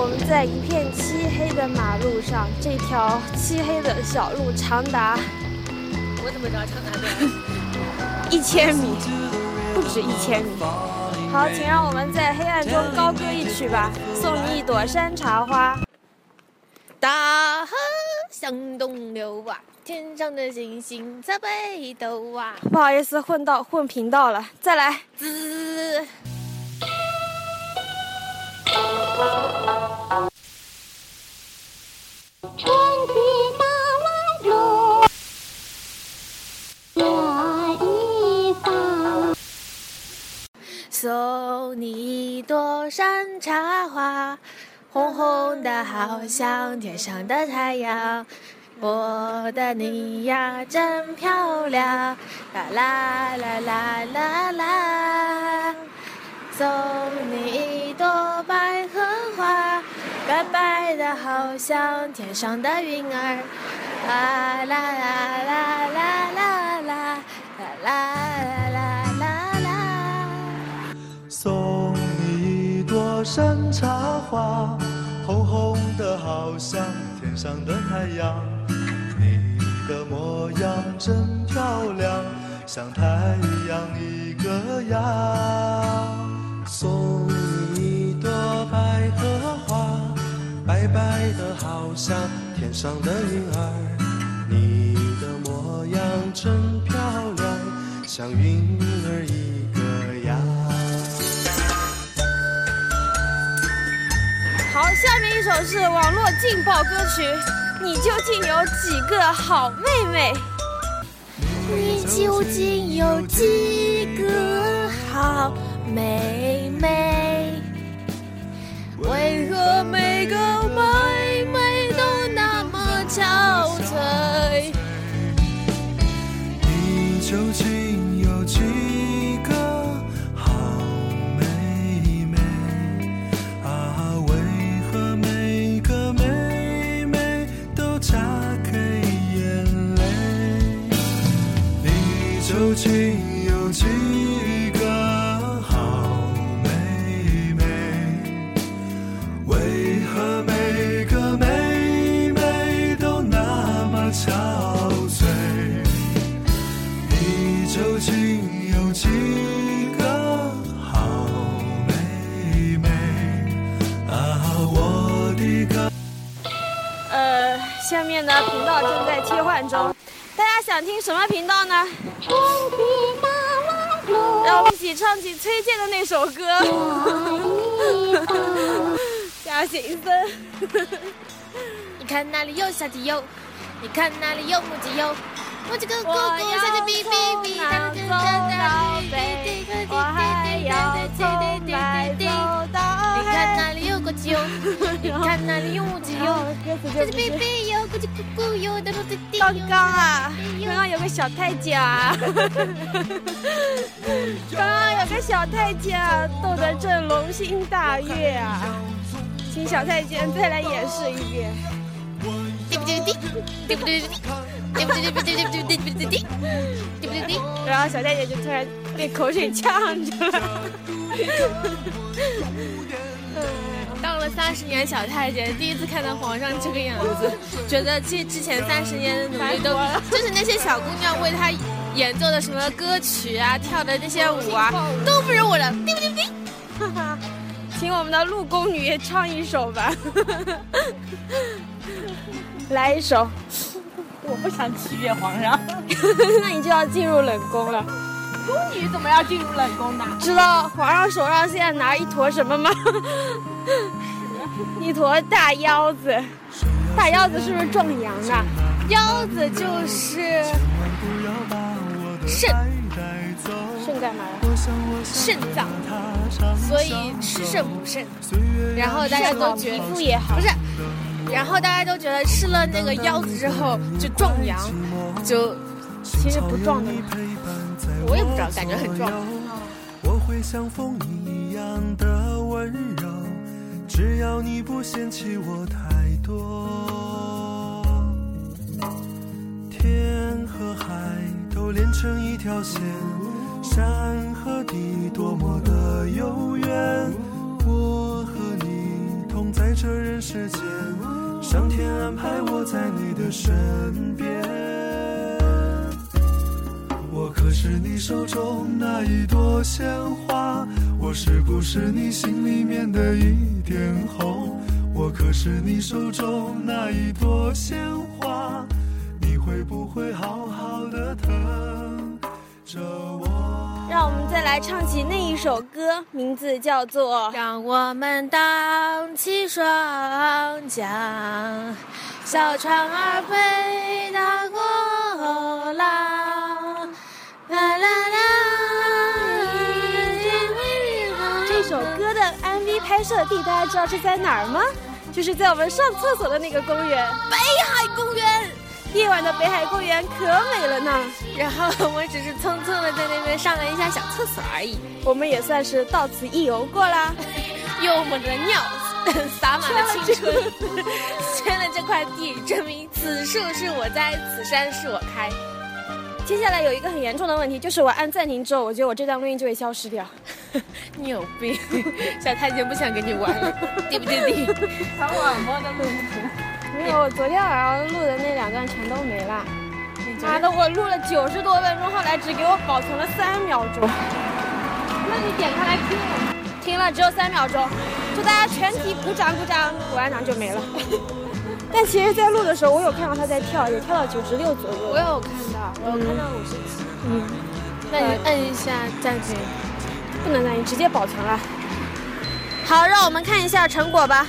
我们在一片漆黑的马路上，这条漆黑的小路长达，我怎么知道长达多少？一千米，不止一千米。好，请让我们在黑暗中高歌一曲吧，送你一朵山茶花。大河向东流啊，天上的星星在北斗啊。不好意思，混到混频道了，再来。滋。春送你一朵山茶花，红红的好像天上的太阳。我的你呀真漂亮，啦啦啦啦啦啦。送你一朵百合花，白白的好像天上的云儿，啦啦啦啦山茶花，红红的好像天上的太阳。你的模样真漂亮，像太阳一个样。送你一朵百合花，白白的好像天上的云儿。你的模样真漂亮，像云首是网络劲爆歌曲，你究竟有几个好妹妹？你究竟有几个好妹妹？为何每个妹妹都那么憔悴？你究竟呃，下面呢频道正在切换中，大家想听什么频道呢？让我们一起唱起崔健的那首歌花一放。《假行僧》。你看那里有小鸡哟，你看那里有母鸡哟，母鸡咕咕我咕，小鸡哔哔哔，南走到北，我还要从白哟，看那用拥挤哟，这贝贝哟，咕叽咕咕哟，刚刚啊，刚刚有个小太监啊，刚刚有个小太监啊，逗得朕龙心大悦啊，请小太监再来演示一遍。滴不滴滴，滴不滴滴，不滴滴，不滴滴，不滴滴，滴不滴滴。然后小太监就突然被口水呛着了。当了三十年小太监，第一次看到皇上这个样子，觉得其实之前三十年的努力都就是那些小姑娘为他演奏的什么歌曲啊、跳的那些舞啊，都不如我的。叮不滴滴。请我们的陆宫女唱一首吧，来一首，我不想取悦皇上。那你就要进入冷宫了。宫女怎么要进入冷宫的？知道皇上手上现在拿一坨什么吗？一坨大腰子，大腰子是不是壮阳的？腰子就是肾，肾干嘛的？肾脏，所以吃肾补肾。然后大家都觉得皮肤也好不是，然后大家都觉得吃了那个腰子之后就壮阳，就其实不壮的。我也不知道，感觉很壮。我会像风一样的温柔，只要你不嫌弃我太多。天和海都连成一条线，山和地多么的悠远。我和你同在这人世间，上天安排我在你的身边。我是你手中那一朵鲜花，我是不是你心里面的一点红？我可是你手中那一朵鲜花，你会不会好好的疼着我？让我们再来唱起那一首歌，名字叫做《让我们荡起双桨，小船儿飞到过拍摄地，大家知道是在哪儿吗？就是在我们上厕所的那个公园——北海公园。夜晚的北海公园可美了呢。然后我只是匆匆的在那边上了一下小厕所而已，我们也算是到此一游过啦，用我们的尿洒满了青春，圈了这块地，证明此树是我栽，此山是我开。接下来有一个很严重的问题，就是我按暂停之后，我觉得我这段录音就会消失掉。你有病，小太监不想跟你玩了，对不对？对。把我摸的录图。没有，我昨天晚上录的那两段全都没了。妈的，我录了九十多分钟，后来只给我保存了三秒钟。那你点开来听，听了只有三秒钟，就大家全体鼓掌鼓掌，鼓完掌就没了。但其实，在录的时候，我有看到他在跳，有跳到九十六左右。我有看到，我有看到五十七。嗯，那你摁一下暂停，不能那你，直接保存了。好，让我们看一下成果吧。